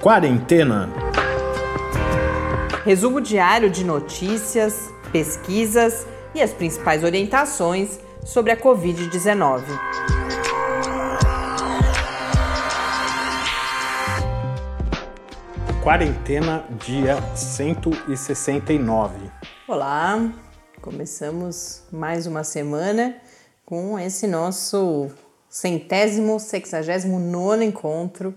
Quarentena. Resumo diário de notícias, pesquisas e as principais orientações sobre a Covid-19. Quarentena, dia 169. Olá, começamos mais uma semana com esse nosso centésimo, sexagésimo nono encontro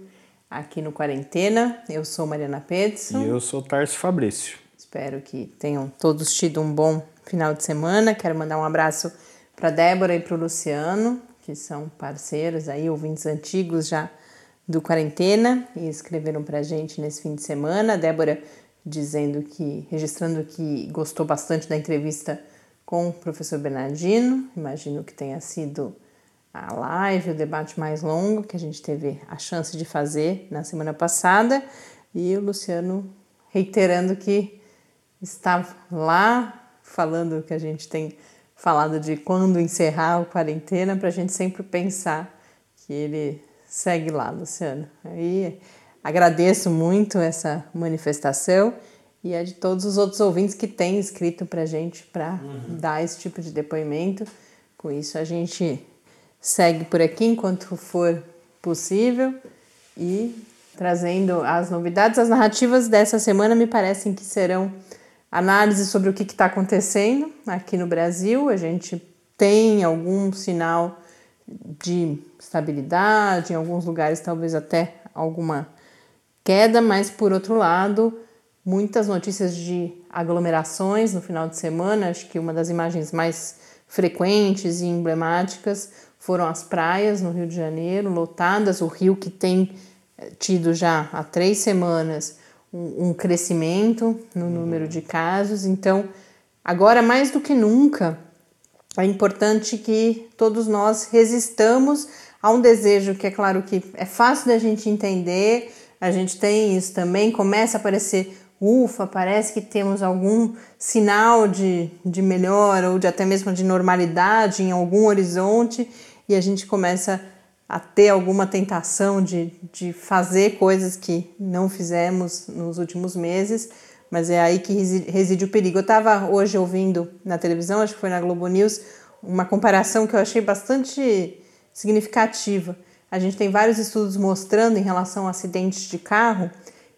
aqui no Quarentena. Eu sou Mariana Pedson. E eu sou Tarso Fabrício. Espero que tenham todos tido um bom final de semana. Quero mandar um abraço para Débora e para o Luciano, que são parceiros aí, ouvintes antigos já do Quarentena e escreveram para a gente nesse fim de semana. A Débora dizendo que, registrando que gostou bastante da entrevista com o professor Bernardino. Imagino que tenha sido a live, o debate mais longo que a gente teve a chance de fazer na semana passada, e o Luciano reiterando que está lá falando que a gente tem falado de quando encerrar a quarentena, para a gente sempre pensar que ele segue lá, Luciano. Aí agradeço muito essa manifestação e é de todos os outros ouvintes que têm escrito para a gente para uhum. dar esse tipo de depoimento. Com isso, a gente segue por aqui enquanto for possível e trazendo as novidades. As narrativas dessa semana me parecem que serão análises sobre o que está acontecendo aqui no Brasil. A gente tem algum sinal de estabilidade, em alguns lugares talvez até alguma queda, mas por outro lado, muitas notícias de aglomerações no final de semana. Acho que uma das imagens mais frequentes e emblemáticas foram as praias no Rio de Janeiro, lotadas, o rio que tem eh, tido já há três semanas um, um crescimento no número de casos. Então, agora mais do que nunca, é importante que todos nós resistamos a um desejo que é claro que é fácil da gente entender, a gente tem isso também, começa a aparecer, ufa, parece que temos algum sinal de, de melhora ou de até mesmo de normalidade em algum horizonte e a gente começa a ter alguma tentação de, de fazer coisas que não fizemos nos últimos meses, mas é aí que reside, o perigo. Eu estava hoje ouvindo na televisão, acho que foi na Globo News, uma comparação que eu achei bastante significativa. A gente tem vários estudos mostrando em relação a acidentes de carro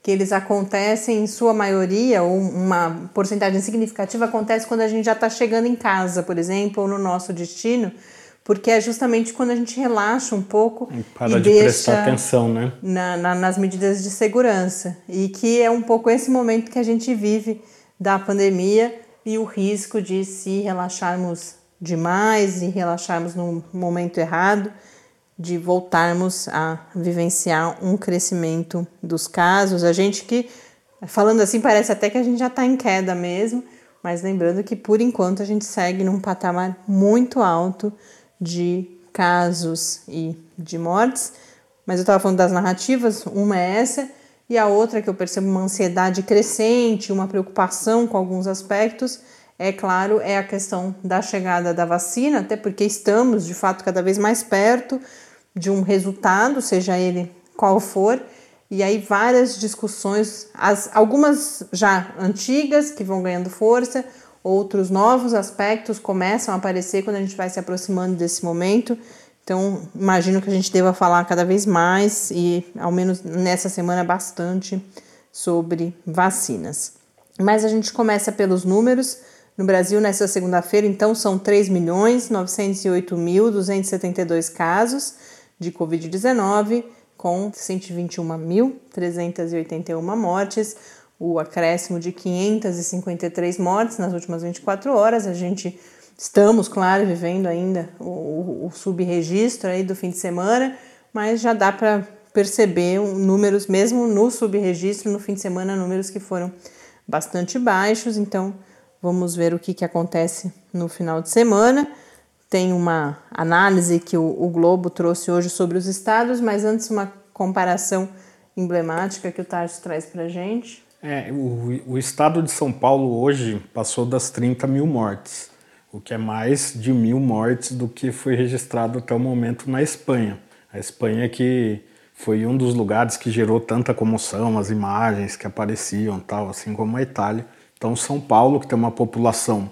que eles acontecem em sua maioria, ou uma porcentagem significativa acontece quando a gente já está chegando em casa, por exemplo, ou no nosso destino, porque é justamente quando a gente relaxa um pouco e, para e de deixa prestar atenção, né? Na, na, nas medidas de segurança e que é um pouco esse momento que a gente vive da pandemia e o risco de se relaxarmos demais e relaxarmos no momento errado, de voltarmos a vivenciar um crescimento dos casos. A gente que falando assim parece até que a gente já está em queda mesmo, mas lembrando que por enquanto a gente segue num patamar muito alto de casos e de mortes, mas eu estava falando das narrativas, uma é essa, e a outra que eu percebo uma ansiedade crescente, uma preocupação com alguns aspectos, é claro, é a questão da chegada da vacina, até porque estamos de fato cada vez mais perto de um resultado, seja ele qual for, e aí várias discussões, as, algumas já antigas que vão ganhando força, outros novos aspectos começam a aparecer quando a gente vai se aproximando desse momento. Então, imagino que a gente deva falar cada vez mais e, ao menos nessa semana, bastante sobre vacinas. Mas a gente começa pelos números. No Brasil, nessa segunda-feira, então, são 3.908.272 casos de Covid-19, com 121.381 mortes, o acréscimo de 553 mortes nas últimas 24 horas. A gente estamos, claro, vivendo ainda o, o subregistro aí do fim de semana, mas já dá para perceber números, mesmo no subregistro, no fim de semana, números que foram bastante baixos. Então, vamos ver o que, que acontece no final de semana. Tem uma análise que o, o Globo trouxe hoje sobre os estados, mas antes, uma comparação emblemática que o Tarso traz para gente. É, o, o estado de São Paulo hoje passou das 30 mil mortes, o que é mais de mil mortes do que foi registrado até o momento na Espanha. A Espanha que foi um dos lugares que gerou tanta comoção, as imagens que apareciam, tal, assim como a Itália. Então, São Paulo, que tem uma população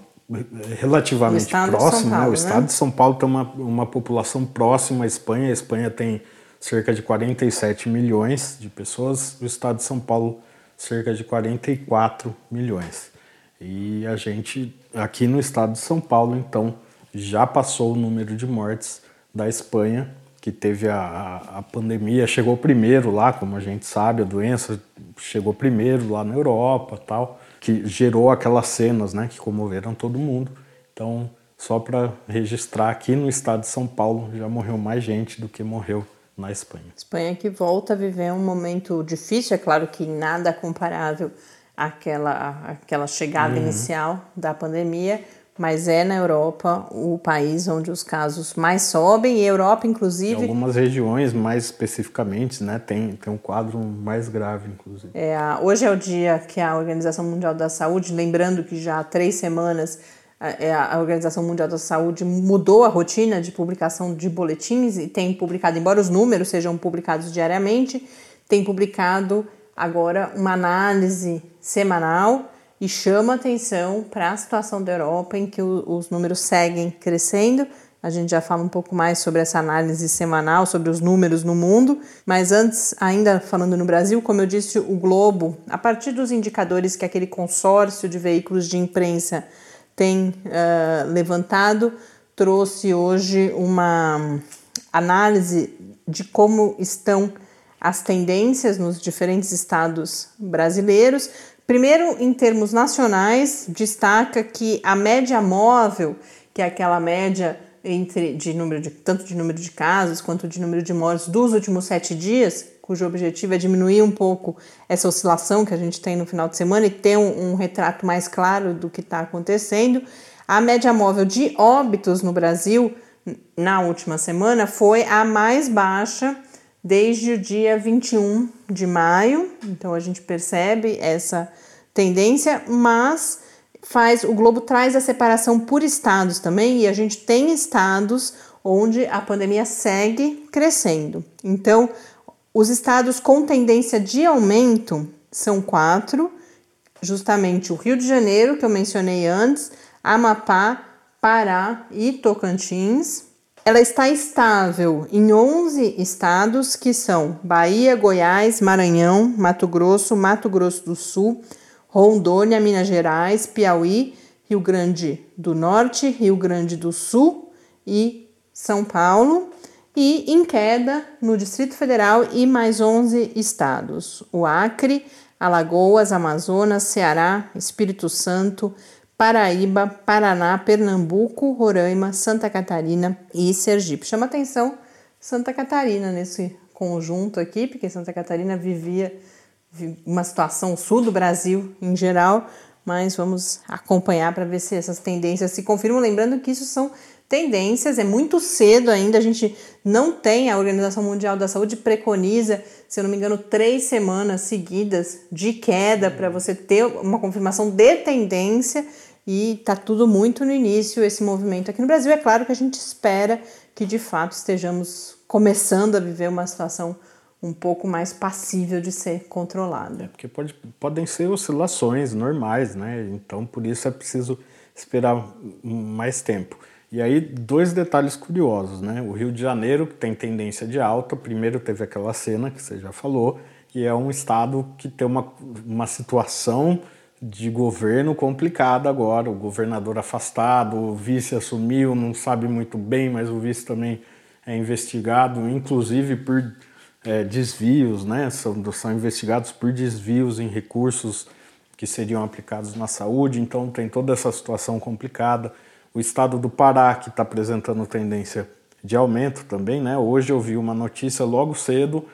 relativamente próxima, né? o estado né? de São Paulo tem uma, uma população próxima à Espanha. A Espanha tem cerca de 47 milhões de pessoas, o estado de São Paulo cerca de 44 milhões. E a gente aqui no estado de São Paulo, então, já passou o número de mortes da Espanha, que teve a, a, a, pandemia, chegou primeiro lá, como a gente sabe, a doença chegou primeiro lá na Europa tal, que gerou aquelas cenas né, que comoveram todo mundo. Então, só para registrar, aqui no estado de São Paulo já morreu mais gente do que morreu na Espanha. Espanha que volta a viver um momento difícil, é claro que nada comparável àquela, àquela chegada uhum. inicial da pandemia, mas é na Europa o país onde os casos mais sobem, e a Europa, inclusive. Em algumas regiões, mais especificamente, né, tem, tem um quadro mais grave, inclusive. É, hoje é o dia que a Organização Mundial da Saúde, lembrando que já há três semanas é, a Organização Mundial da Saúde mudou a rotina de publicação de boletins e tem publicado, embora os números sejam publicados diariamente, tem publicado agora uma análise semanal e chama atenção para a situação da Europa em que os números seguem crescendo. A gente já fala um pouco mais sobre essa análise semanal, sobre os números no mundo, mas antes, ainda falando no Brasil, como eu disse, o Globo, a partir dos indicadores que aquele consórcio de veículos de imprensa tem uh, levantado, trouxe hoje uma análise de como estão as tendências nos diferentes estados brasileiros, Primeiro, em termos nacionais, destaca que a média móvel, que é aquela média entre de número de tanto de número de casos quanto de número de mortes dos últimos sete dias, cujo objetivo é diminuir um pouco essa oscilação que a gente tem no final de semana e ter um, um retrato mais claro do que está acontecendo. A média móvel de óbitos no Brasil na última semana foi a mais baixa desde o dia 21 de maio. Então a gente percebe essa tendência, mas faz o Globo traz a separação por estados também e a gente tem estados onde a pandemia segue crescendo. Então, os estados com tendência de aumento são quatro, justamente o Rio de Janeiro, que eu mencionei antes, Amapá, Pará e Tocantins. Ela está estável em 11 estados que são Bahia, Goiás, Maranhão, Mato Grosso, Mato Grosso do Sul, Rondônia, Minas Gerais, Piauí, Rio Grande do Norte, Rio Grande do Sul e São Paulo. E em queda no Distrito Federal e mais 11 estados: o Acre, Alagoas, Amazonas, Ceará, Espírito Santo, Paraíba, Paraná, Pernambuco, Roraima, Santa Catarina e Sergipe. Chama atenção Santa Catarina nesse conjunto aqui, porque Santa Catarina vivia uma situação sul do Brasil em geral, mas vamos acompanhar para ver se essas tendências se confirmam. Lembrando que isso são tendências, é muito cedo ainda, a gente não tem, a Organização Mundial da Saúde preconiza, se eu não me engano, três semanas seguidas de queda para você ter uma confirmação de tendência e tá tudo muito no início esse movimento aqui no Brasil. É claro que a gente espera que de fato estejamos começando a viver uma situação um pouco mais passível de ser controlada. É porque pode, podem ser oscilações normais, né? Então por isso é preciso esperar mais tempo. E aí, dois detalhes curiosos, né? O Rio de Janeiro, que tem tendência de alta, primeiro teve aquela cena que você já falou, e é um estado que tem uma, uma situação de governo complicada agora. O governador afastado, o vice assumiu, não sabe muito bem, mas o vice também é investigado, inclusive por é, desvios, né? São, são investigados por desvios em recursos que seriam aplicados na saúde, então tem toda essa situação complicada o estado do Pará, que está apresentando tendência de aumento também, né? Hoje eu vi uma notícia logo cedo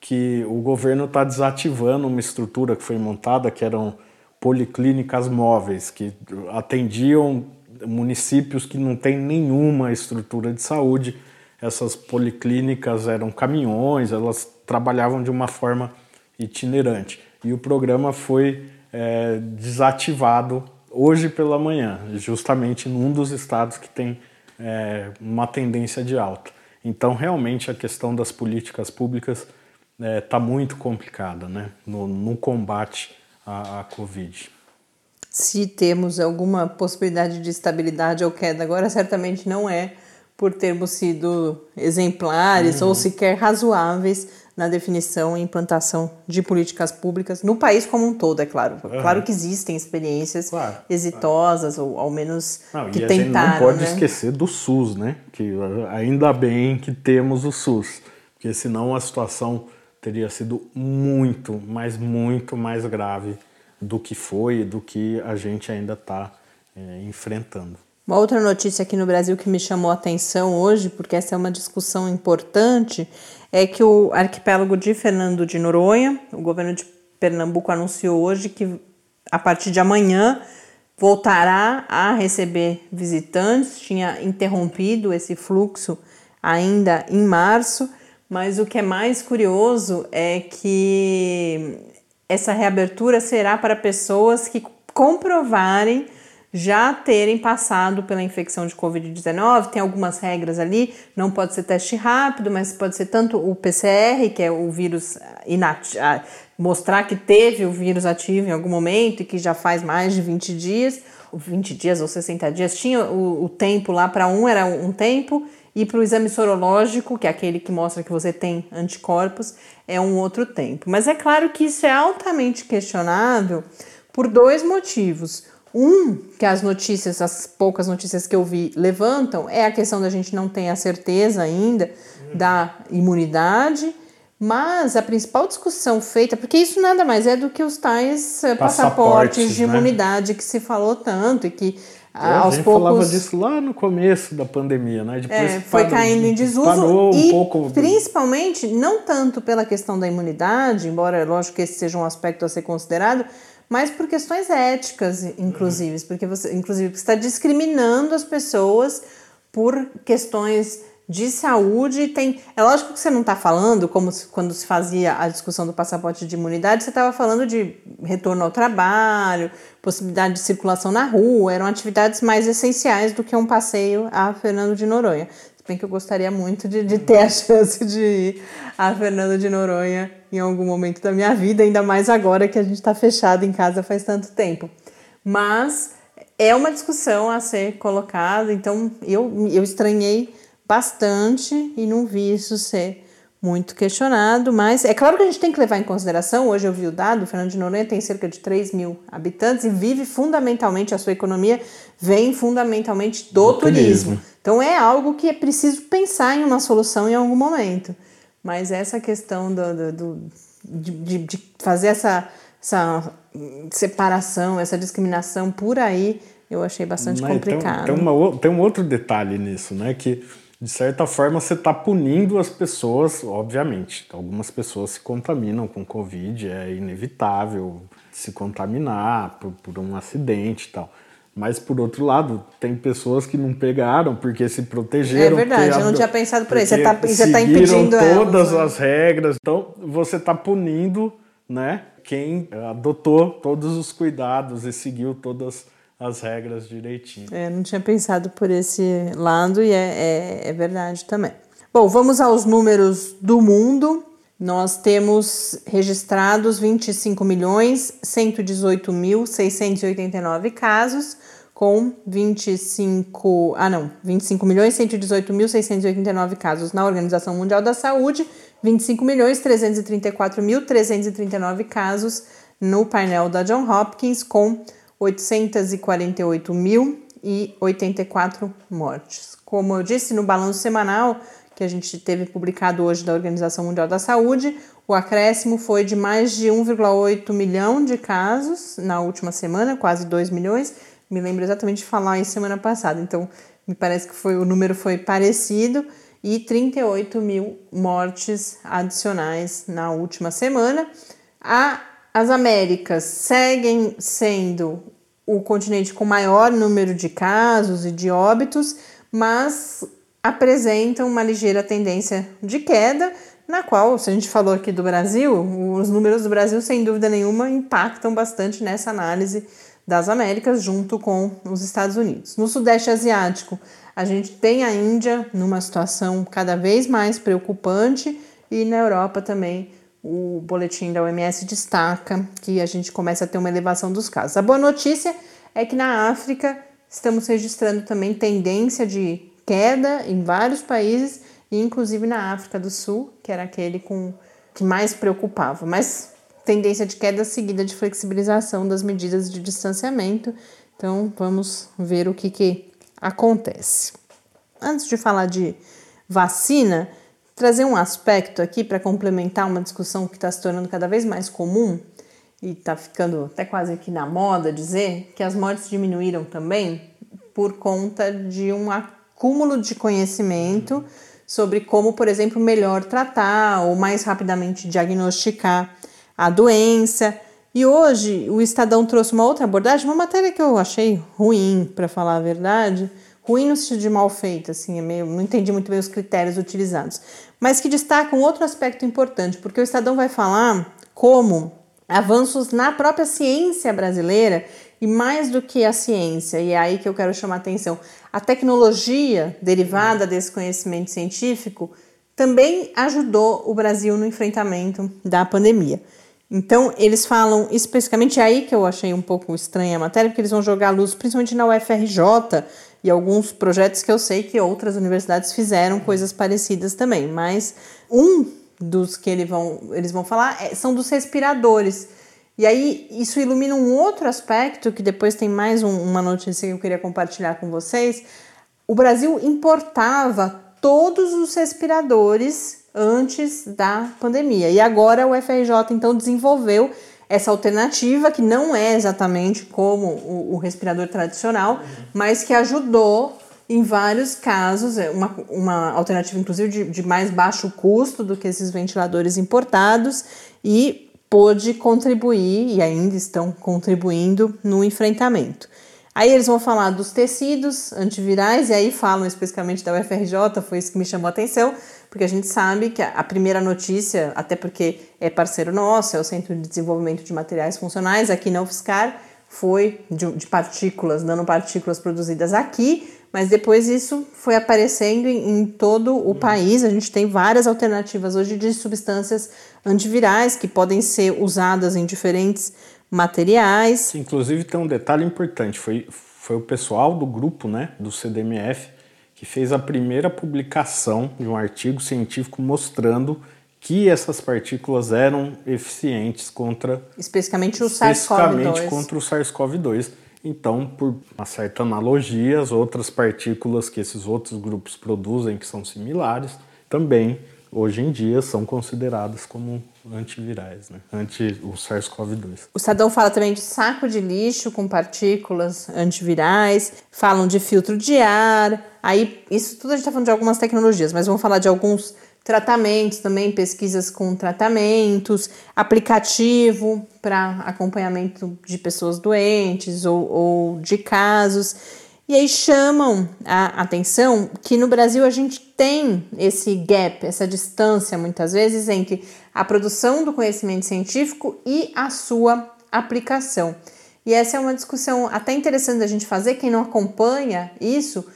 que o governo está desativando uma estrutura que foi montada, que eram policlínicas móveis, que atendiam municípios que não têm nenhuma estrutura de saúde. Essas policlínicas eram caminhões, elas trabalhavam de uma forma itinerante. E o programa foi é, desativado hoje pela manhã, justamente num dos estados que tem é, uma tendência de alta. Então, realmente, a questão das políticas públicas está é, tá muito complicada né, no, no combate à, à Covid. Se temos alguma possibilidade de estabilidade ou queda agora, certamente não é por termos sido exemplares uhum. ou sequer razoáveis na definição e implantação de políticas públicas no país como um todo, é claro. Uhum. Claro que existem experiências claro, exitosas, claro. ou ao menos não, que e tentaram. A gente não pode né? esquecer do SUS, né? Que ainda bem que temos o SUS, porque senão a situação teria sido muito, mas muito mais grave do que foi e do que a gente ainda está é, enfrentando. Uma outra notícia aqui no Brasil que me chamou a atenção hoje, porque essa é uma discussão importante, é que o arquipélago de Fernando de Noronha, o governo de Pernambuco anunciou hoje que a partir de amanhã voltará a receber visitantes, tinha interrompido esse fluxo ainda em março, mas o que é mais curioso é que essa reabertura será para pessoas que comprovarem já terem passado pela infecção de Covid-19. Tem algumas regras ali, não pode ser teste rápido, mas pode ser tanto o PCR, que é o vírus inativo, mostrar que teve o vírus ativo em algum momento e que já faz mais de 20 dias, 20 dias ou 60 dias, tinha o, o tempo lá para um era um tempo e para o exame sorológico, que é aquele que mostra que você tem anticorpos, é um outro tempo. Mas é claro que isso é altamente questionável por dois motivos. Um, que as notícias, as poucas notícias que eu vi levantam, é a questão da gente não ter a certeza ainda da imunidade, mas a principal discussão feita, porque isso nada mais é do que os tais eh, passaportes, passaportes de né? imunidade que se falou tanto e que é, aos a gente poucos... falava disso lá no começo da pandemia, né? Depois é, foi parou, caindo em desuso parou um e pouco... principalmente não tanto pela questão da imunidade, embora lógico que esse seja um aspecto a ser considerado, mas por questões éticas, inclusive, porque você, inclusive, você está discriminando as pessoas por questões de saúde. Tem, é lógico que você não está falando, como se, quando se fazia a discussão do passaporte de imunidade, você estava falando de retorno ao trabalho, possibilidade de circulação na rua, eram atividades mais essenciais do que um passeio a Fernando de Noronha bem que eu gostaria muito de, de ter a chance de ir a Fernando de Noronha em algum momento da minha vida, ainda mais agora que a gente está fechado em casa faz tanto tempo. Mas é uma discussão a ser colocada, então eu, eu estranhei bastante e não vi isso ser muito questionado, mas é claro que a gente tem que levar em consideração, hoje eu vi o dado, o Fernando de Noronha tem cerca de 3 mil habitantes e vive fundamentalmente, a sua economia vem fundamentalmente do, do turismo. turismo. Então é algo que é preciso pensar em uma solução em algum momento. Mas essa questão do, do, do de, de, fazer essa, essa separação, essa discriminação por aí, eu achei bastante Não, complicado. Tem, tem, uma, tem um outro detalhe nisso, né? Que de certa forma você está punindo as pessoas, obviamente. Algumas pessoas se contaminam com Covid, é inevitável se contaminar por, por um acidente e tal. Mas, por outro lado, tem pessoas que não pegaram porque se protegeram. É verdade, eu não tinha pensado por isso. Você está tá impedindo todas elas, né? as regras. Então, você está punindo né, quem adotou todos os cuidados e seguiu todas as regras direitinho. É, não tinha pensado por esse lado e é, é, é verdade também. Bom, vamos aos números do mundo. Nós temos registrados 25 milhões 118 mil 689 casos, com 25, ah não, 25 milhões 118 mil 689 casos na Organização Mundial da Saúde, 25 milhões 334 mil 339 casos no painel da John Hopkins, com 848.084 mortes. Como eu disse no balanço semanal que a gente teve publicado hoje da Organização Mundial da Saúde, o acréscimo foi de mais de 1,8 milhão de casos na última semana, quase 2 milhões. Me lembro exatamente de falar em semana passada, então me parece que foi, o número foi parecido e 38 mil mortes adicionais na última semana. A as Américas seguem sendo o continente com maior número de casos e de óbitos, mas apresentam uma ligeira tendência de queda, na qual, se a gente falou aqui do Brasil, os números do Brasil, sem dúvida nenhuma, impactam bastante nessa análise das Américas junto com os Estados Unidos. No Sudeste Asiático, a gente tem a Índia numa situação cada vez mais preocupante e na Europa também o boletim da OMS destaca que a gente começa a ter uma elevação dos casos. A boa notícia é que na África estamos registrando também tendência de queda em vários países, inclusive na África do Sul, que era aquele com que mais preocupava, mas tendência de queda seguida de flexibilização das medidas de distanciamento. Então vamos ver o que, que acontece. Antes de falar de vacina, trazer um aspecto aqui para complementar uma discussão que está se tornando cada vez mais comum e está ficando até quase aqui na moda dizer que as mortes diminuíram também por conta de um acúmulo de conhecimento sobre como, por exemplo, melhor tratar ou mais rapidamente diagnosticar a doença. E hoje o Estadão trouxe uma outra abordagem, uma matéria que eu achei ruim, para falar a verdade, ruim no sentido de mal feita, assim, é meio, não entendi muito bem os critérios utilizados, mas que destaca um outro aspecto importante, porque o Estadão vai falar como avanços na própria ciência brasileira e mais do que a ciência, e é aí que eu quero chamar a atenção, a tecnologia derivada desse conhecimento científico também ajudou o Brasil no enfrentamento da pandemia. Então, eles falam especificamente, é aí que eu achei um pouco estranha a matéria, porque eles vão jogar luz principalmente na UFRJ e alguns projetos que eu sei que outras universidades fizeram coisas parecidas também, mas um dos que eles vão, eles vão falar é, são dos respiradores. E aí, isso ilumina um outro aspecto, que depois tem mais um, uma notícia que eu queria compartilhar com vocês. O Brasil importava todos os respiradores antes da pandemia. E agora o FRJ então desenvolveu essa alternativa que não é exatamente como o, o respirador tradicional, mas que ajudou em vários casos, é uma, uma alternativa inclusive de, de mais baixo custo do que esses ventiladores importados e pôde contribuir e ainda estão contribuindo no enfrentamento. Aí eles vão falar dos tecidos antivirais, e aí falam especificamente da UFRJ, foi isso que me chamou a atenção, porque a gente sabe que a primeira notícia, até porque é parceiro nosso, é o Centro de Desenvolvimento de Materiais Funcionais aqui na UFSCar, foi de, de partículas, nanopartículas produzidas aqui, mas depois isso foi aparecendo em, em, todo o país. A gente tem várias alternativas hoje de substâncias antivirais que podem ser usadas em diferentes materiais. Inclusive tem um detalhe importante, foi, foi o pessoal do grupo, né, do CDMF, que fez a primeira publicação de um artigo científico mostrando que essas partículas eram eficientes contra especificamente o SARS-CoV-2. contra o SARS-CoV-2. Então, por uma certa analogia, as outras partículas que esses outros grupos produzem que são similares também hoje em dia são consideradas como antivirais, né? anti o SARS-CoV-2. O Sadão fala também de saco de lixo com partículas antivirais, falam de filtro de ar, aí isso tudo a gente está falando de algumas tecnologias, mas vamos falar de alguns tratamentos também, pesquisas com tratamentos, aplicativo para acompanhamento de pessoas doentes ou, ou de casos. E aí chamam a atenção que no Brasil a gente tem esse gap, essa distância muitas vezes entre a produção do conhecimento científico e a sua aplicação. E essa é uma discussão até interessante da gente fazer, quem não acompanha isso,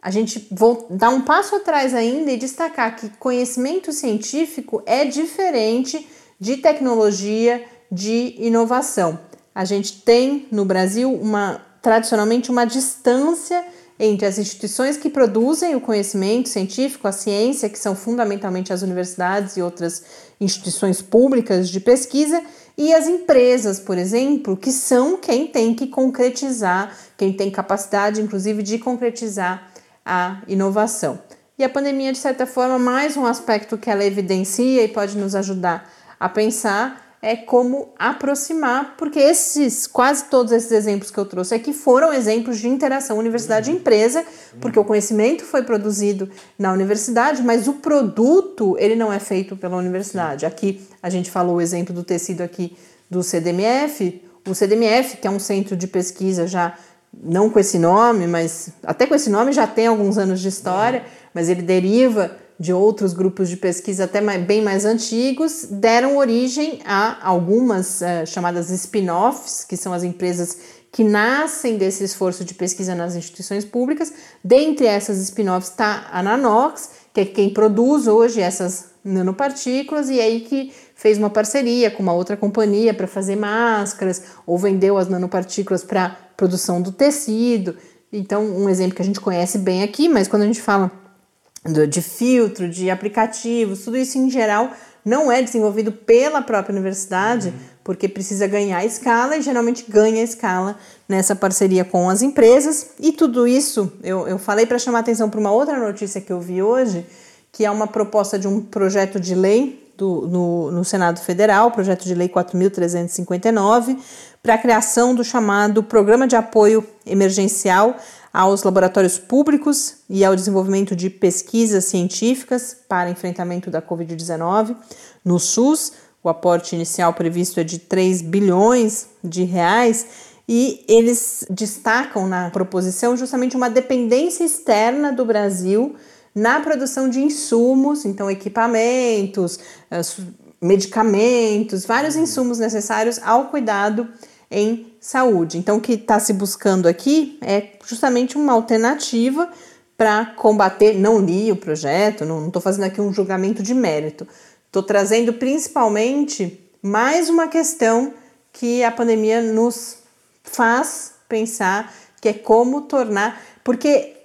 a gente vou dar um passo atrás ainda e destacar que conhecimento científico é diferente de tecnologia, de inovação. A gente tem no Brasil uma tradicionalmente uma distância entre as instituições que produzem o conhecimento científico, a ciência, que são fundamentalmente as universidades e outras instituições públicas de pesquisa, e as empresas, por exemplo, que são quem tem que concretizar, quem tem capacidade, inclusive, de concretizar a inovação. E a pandemia, de certa forma, mais um aspecto que ela evidencia e pode nos ajudar a pensar é como aproximar, porque esses quase todos esses exemplos que eu trouxe aqui foram exemplos de interação universidade-empresa, porque o conhecimento foi produzido na universidade, mas o produto ele não é feito pela universidade. Aqui a gente falou o exemplo do tecido aqui do CDMF, o CDMF, que é um centro de pesquisa já não com esse nome, mas até com esse nome já tem alguns anos de história, mas ele deriva de outros grupos de pesquisa até mais, bem mais antigos, deram origem a algumas uh, chamadas spin-offs, que são as empresas que nascem desse esforço de pesquisa nas instituições públicas. Dentre essas spin-offs está a Nanox, que é quem produz hoje essas nanopartículas e aí que fez uma parceria com uma outra companhia para fazer máscaras ou vendeu as nanopartículas para produção do tecido. Então, um exemplo que a gente conhece bem aqui, mas quando a gente fala de filtro, de aplicativos, tudo isso em geral não é desenvolvido pela própria universidade, uhum. porque precisa ganhar escala e geralmente ganha escala nessa parceria com as empresas. E tudo isso eu, eu falei para chamar atenção para uma outra notícia que eu vi hoje, que é uma proposta de um projeto de lei do, no, no Senado Federal, projeto de lei 4.359, para a criação do chamado Programa de Apoio Emergencial aos laboratórios públicos e ao desenvolvimento de pesquisas científicas para enfrentamento da Covid-19 no SUS. O aporte inicial previsto é de 3 bilhões de reais e eles destacam na proposição justamente uma dependência externa do Brasil na produção de insumos, então equipamentos, eh, medicamentos, vários insumos necessários ao cuidado em saúde. Então, o que está se buscando aqui é justamente uma alternativa para combater. Não li o projeto, não estou fazendo aqui um julgamento de mérito, estou trazendo principalmente mais uma questão que a pandemia nos faz pensar, que é como tornar. Porque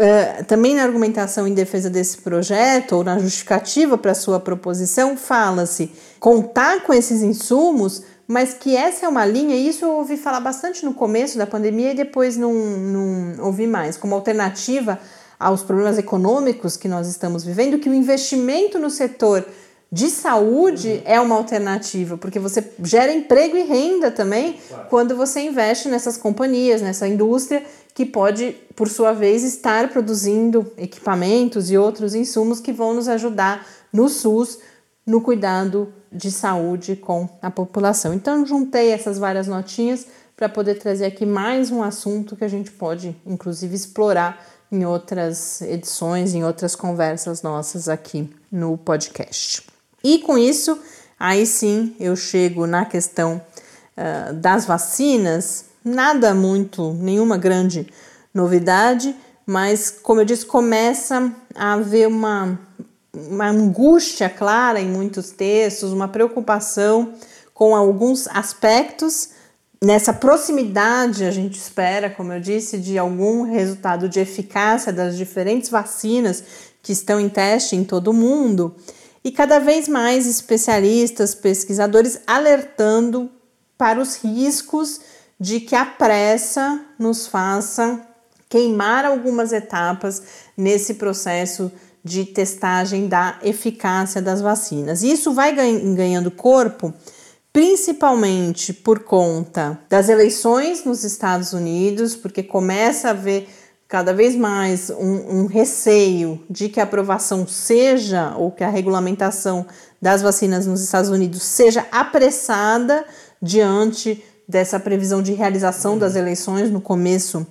Uh, também na argumentação em defesa desse projeto, ou na justificativa para sua proposição, fala-se contar com esses insumos mas que essa é uma linha, e isso eu ouvi falar bastante no começo da pandemia e depois não, não ouvi mais, como alternativa aos problemas econômicos que nós estamos vivendo, que o investimento no setor de saúde uhum. é uma alternativa, porque você gera emprego e renda também claro. quando você investe nessas companhias, nessa indústria que pode, por sua vez, estar produzindo equipamentos e outros insumos que vão nos ajudar no SUS no cuidado de saúde com a população. Então, juntei essas várias notinhas para poder trazer aqui mais um assunto que a gente pode, inclusive, explorar em outras edições, em outras conversas nossas aqui no podcast. E com isso, aí sim eu chego na questão uh, das vacinas, nada muito, nenhuma grande novidade, mas como eu disse, começa a haver uma uma angústia clara em muitos textos, uma preocupação com alguns aspectos. Nessa proximidade, a gente espera, como eu disse, de algum resultado de eficácia das diferentes vacinas que estão em teste em todo o mundo, e cada vez mais especialistas, pesquisadores alertando para os riscos de que a pressa nos faça queimar algumas etapas nesse processo de testagem da eficácia das vacinas. E isso vai ganhando corpo principalmente por conta das eleições nos Estados Unidos, porque começa a haver cada vez mais um, um, receio de que a aprovação seja, ou que a regulamentação das vacinas nos Estados Unidos seja apressada diante dessa previsão de realização das eleições no começo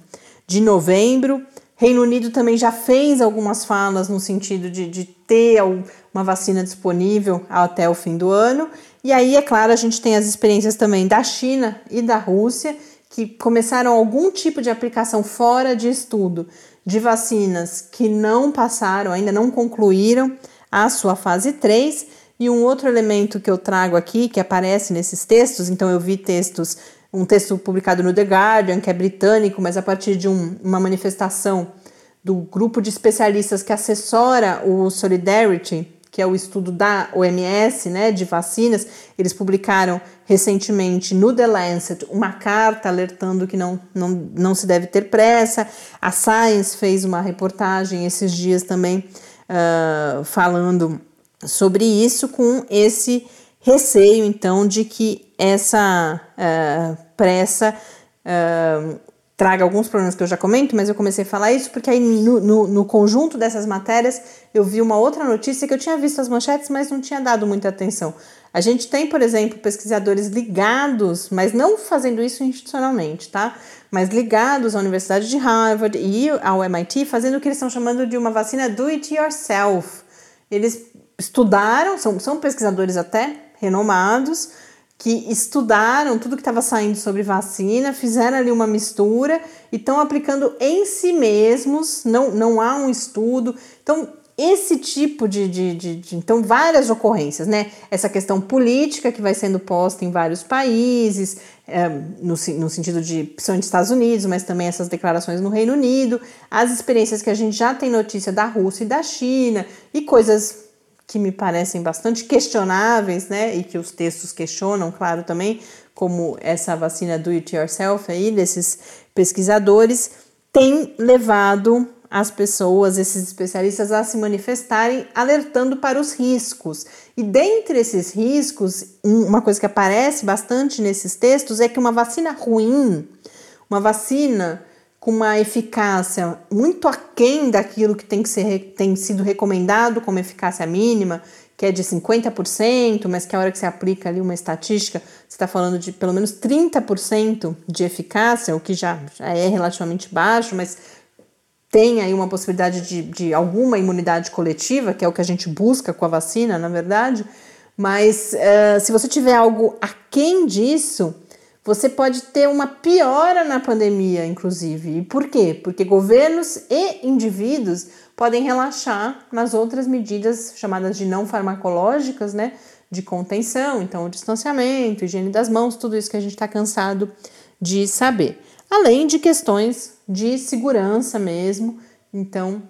de novembro. Reino Unido também já fez algumas falas no sentido de, de ter uma vacina disponível até o fim do ano. E aí, é claro, a gente tem as experiências também da China e da Rússia, que começaram algum tipo de aplicação fora de estudo de vacinas que não passaram, ainda não concluíram a sua fase 3. E um outro elemento que eu trago aqui, que aparece nesses textos, então eu vi textos um texto publicado no The Guardian, que é britânico, mas a partir de um, uma manifestação do grupo de especialistas que assessora o Solidarity, que é o estudo da OMS, né, de vacinas, eles publicaram recentemente no The Lancet uma carta alertando que não, não, não se deve ter pressa. A Science fez uma reportagem esses dias também uh, falando sobre isso, com esse receio, então, de que essa uh, pressa uh, traga alguns problemas que eu já comento, mas eu comecei a falar isso porque aí no, no, no, conjunto dessas matérias eu vi uma outra notícia que eu tinha visto as manchetes, mas não tinha dado muita atenção. A gente tem, por exemplo, pesquisadores ligados, mas não fazendo isso institucionalmente, tá? Mas ligados à Universidade de Harvard e ao MIT, fazendo o que eles estão chamando de uma vacina do it yourself. Eles estudaram, são, são pesquisadores até renomados, que estudaram tudo que estava saindo sobre vacina, fizeram ali uma mistura e estão aplicando em si mesmos, não, não há um estudo. Então, esse tipo de, de, de, de, Então, várias ocorrências, né? Essa questão política que vai sendo posta em vários países, é, no, no sentido de. principalmente Estados Unidos, mas também essas declarações no Reino Unido, as experiências que a gente já tem notícia da Rússia e da China, e coisas que me parecem bastante questionáveis, né? E que os textos questionam, claro, também, como essa vacina do it yourself aí, desses pesquisadores, tem levado as pessoas, esses especialistas, a se manifestarem alertando para os riscos. E dentre esses riscos, uma coisa que aparece bastante nesses textos é que uma vacina ruim, uma vacina com uma eficácia muito aquém daquilo que tem, que ser, tem sido recomendado como eficácia mínima, que é de 50%, mas que a hora que você aplica ali uma estatística, você está falando de pelo menos 30% de eficácia, o que já, já é relativamente baixo, mas tem aí uma possibilidade de, de alguma imunidade coletiva, que é o que a gente busca com a vacina, na verdade, mas uh, se você tiver algo aquém disso, você pode ter uma piora na pandemia, inclusive. E por quê? Porque governos e indivíduos podem relaxar nas outras medidas chamadas de não farmacológicas, né? De contenção, então o distanciamento, higiene das mãos, tudo isso que a gente está cansado de saber além de questões de segurança mesmo. Então,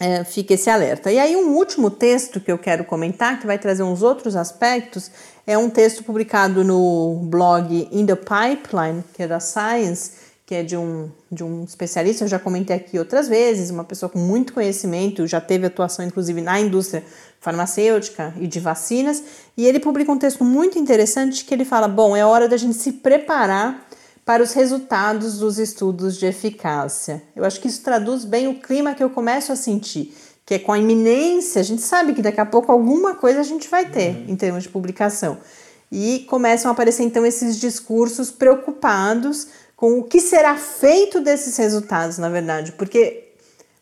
é, fica esse alerta. E aí, um último texto que eu quero comentar, que vai trazer uns outros aspectos, é um texto publicado no blog In the Pipeline, que é da Science, que é de um, de um especialista, eu já comentei aqui outras vezes, uma pessoa com muito conhecimento, já teve atuação inclusive na indústria farmacêutica e de vacinas, e ele publica um texto muito interessante que ele fala: bom, é hora da gente se preparar para os resultados dos estudos de eficácia. Eu acho que isso traduz bem o clima que eu começo a sentir, que é com a iminência, a gente sabe que daqui a pouco alguma coisa a gente vai ter uhum. em termos de publicação. E começam a aparecer então esses discursos preocupados com o que será feito desses resultados, na verdade, porque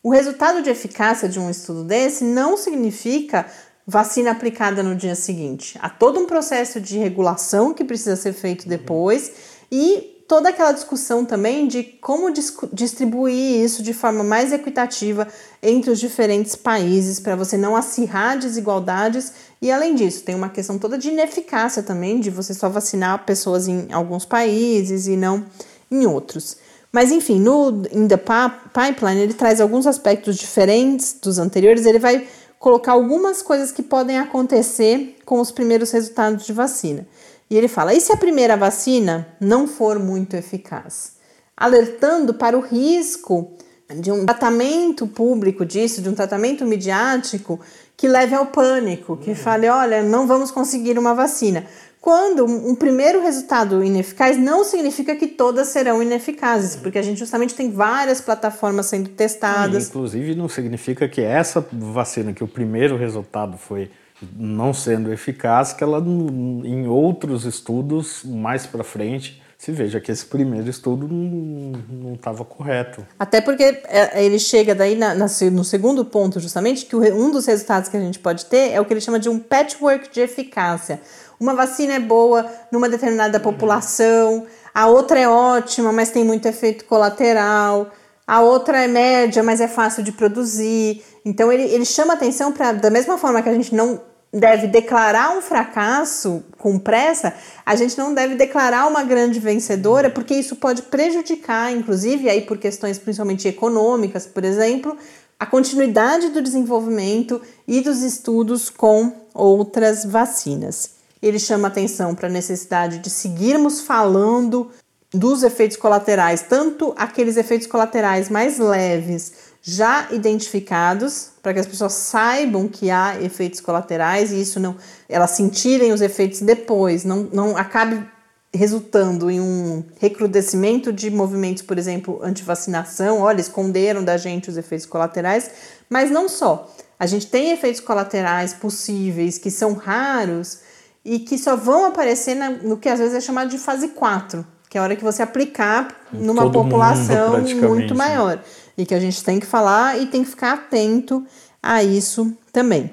o resultado de eficácia de um estudo desse não significa vacina aplicada no dia seguinte. Há todo um processo de regulação que precisa ser feito depois e toda aquela discussão também de como distribuir isso de forma mais equitativa entre os diferentes países para você não acirrar desigualdades e além disso tem uma questão toda de ineficácia também de você só vacinar pessoas em alguns países e não em outros. Mas enfim, no In the Pipeline ele traz alguns aspectos diferentes dos anteriores, ele vai colocar algumas coisas que podem acontecer com os primeiros resultados de vacina. E ele fala: e se a primeira vacina não for muito eficaz? Alertando para o risco de um tratamento público disso, de um tratamento midiático que leve ao pânico, que uhum. fale: olha, não vamos conseguir uma vacina. Quando um primeiro resultado ineficaz não significa que todas serão ineficazes, porque a gente justamente tem várias plataformas sendo testadas. inclusive, não significa que essa vacina, que o primeiro resultado foi não sendo eficaz, que ela em outros estudos mais para frente se veja que esse primeiro estudo não estava correto. Até porque é, ele chega daí na, na, no segundo ponto, justamente, que um dos resultados que a gente pode ter é o que ele chama de um patchwork de eficácia. Uma vacina é boa numa determinada população, a outra é ótima, mas tem muito efeito colateral, a outra é média, mas é fácil de produzir. Então ele, ele chama atenção para, da mesma forma que a gente não deve declarar um fracasso com pressa, a gente não deve declarar uma grande vencedora, porque isso pode prejudicar, inclusive, aí por questões principalmente econômicas, por exemplo, a continuidade do desenvolvimento e dos estudos com outras vacinas. Ele chama atenção para a necessidade de seguirmos falando dos efeitos colaterais, tanto aqueles efeitos colaterais mais leves já identificados para que as pessoas saibam que há efeitos colaterais e isso não elas sentirem os efeitos depois, não, não acabe resultando em um recrudescimento de movimentos, por exemplo, antivacinação, olha, esconderam da gente os efeitos colaterais, mas não só. A gente tem efeitos colaterais possíveis que são raros e que só vão aparecer na, no que às vezes é chamado de fase 4, que é a hora que você aplicar numa Todo população muito né? maior. E que a gente tem que falar e tem que ficar atento a isso também.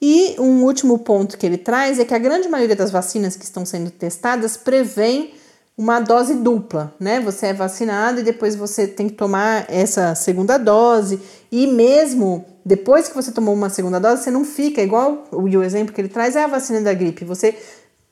E um último ponto que ele traz é que a grande maioria das vacinas que estão sendo testadas prevém uma dose dupla, né? Você é vacinado e depois você tem que tomar essa segunda dose. E mesmo depois que você tomou uma segunda dose, você não fica igual o exemplo que ele traz é a vacina da gripe. Você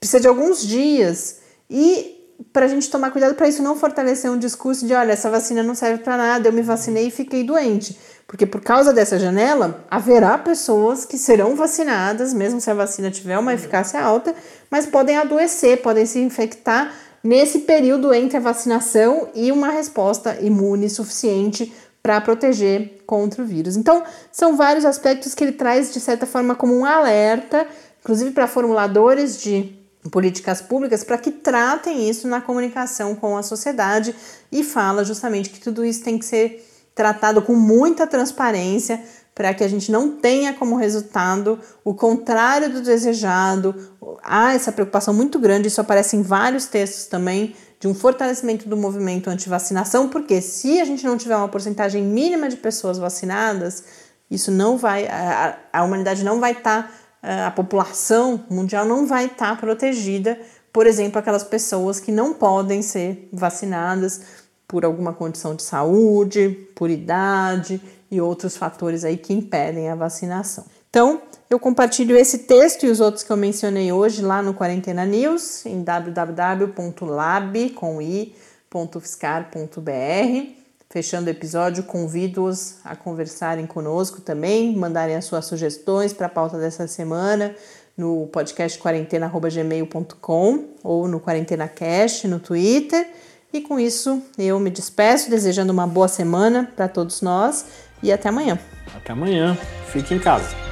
precisa de alguns dias e para a gente tomar cuidado para isso não fortalecer um discurso de olha, essa vacina não serve para nada, eu me vacinei e fiquei doente. Porque por causa dessa janela, haverá pessoas que serão vacinadas, mesmo se a vacina tiver uma eficácia alta, mas podem adoecer, podem se infectar nesse período entre a vacinação e uma resposta imune suficiente para proteger contra o vírus. Então, são vários aspectos que ele traz de certa forma como um alerta, inclusive para formuladores de políticas públicas para que tratem isso na comunicação com a sociedade e fala justamente que tudo isso tem que ser tratado com muita transparência para que a gente não tenha como resultado o contrário do desejado. Há essa preocupação muito grande, isso aparece em vários textos também, de um fortalecimento do movimento anti-vacinação, porque se a gente não tiver uma porcentagem mínima de pessoas vacinadas, isso não vai, a, a humanidade não vai estar. Tá a população mundial não vai estar tá protegida, por exemplo, aquelas pessoas que não podem ser vacinadas por alguma condição de saúde, por idade e outros fatores aí que impedem a vacinação. Então, eu compartilho esse texto e os outros que eu mencionei hoje lá no Quarentena News em www.lab.fiscar.br. Fechando o episódio, convido-os a conversarem conosco também, mandarem as suas sugestões para a pauta dessa semana no podcast quarentena.gmail.com ou no QuarentenaCast no Twitter. E com isso eu me despeço, desejando uma boa semana para todos nós e até amanhã. Até amanhã. Fique em casa.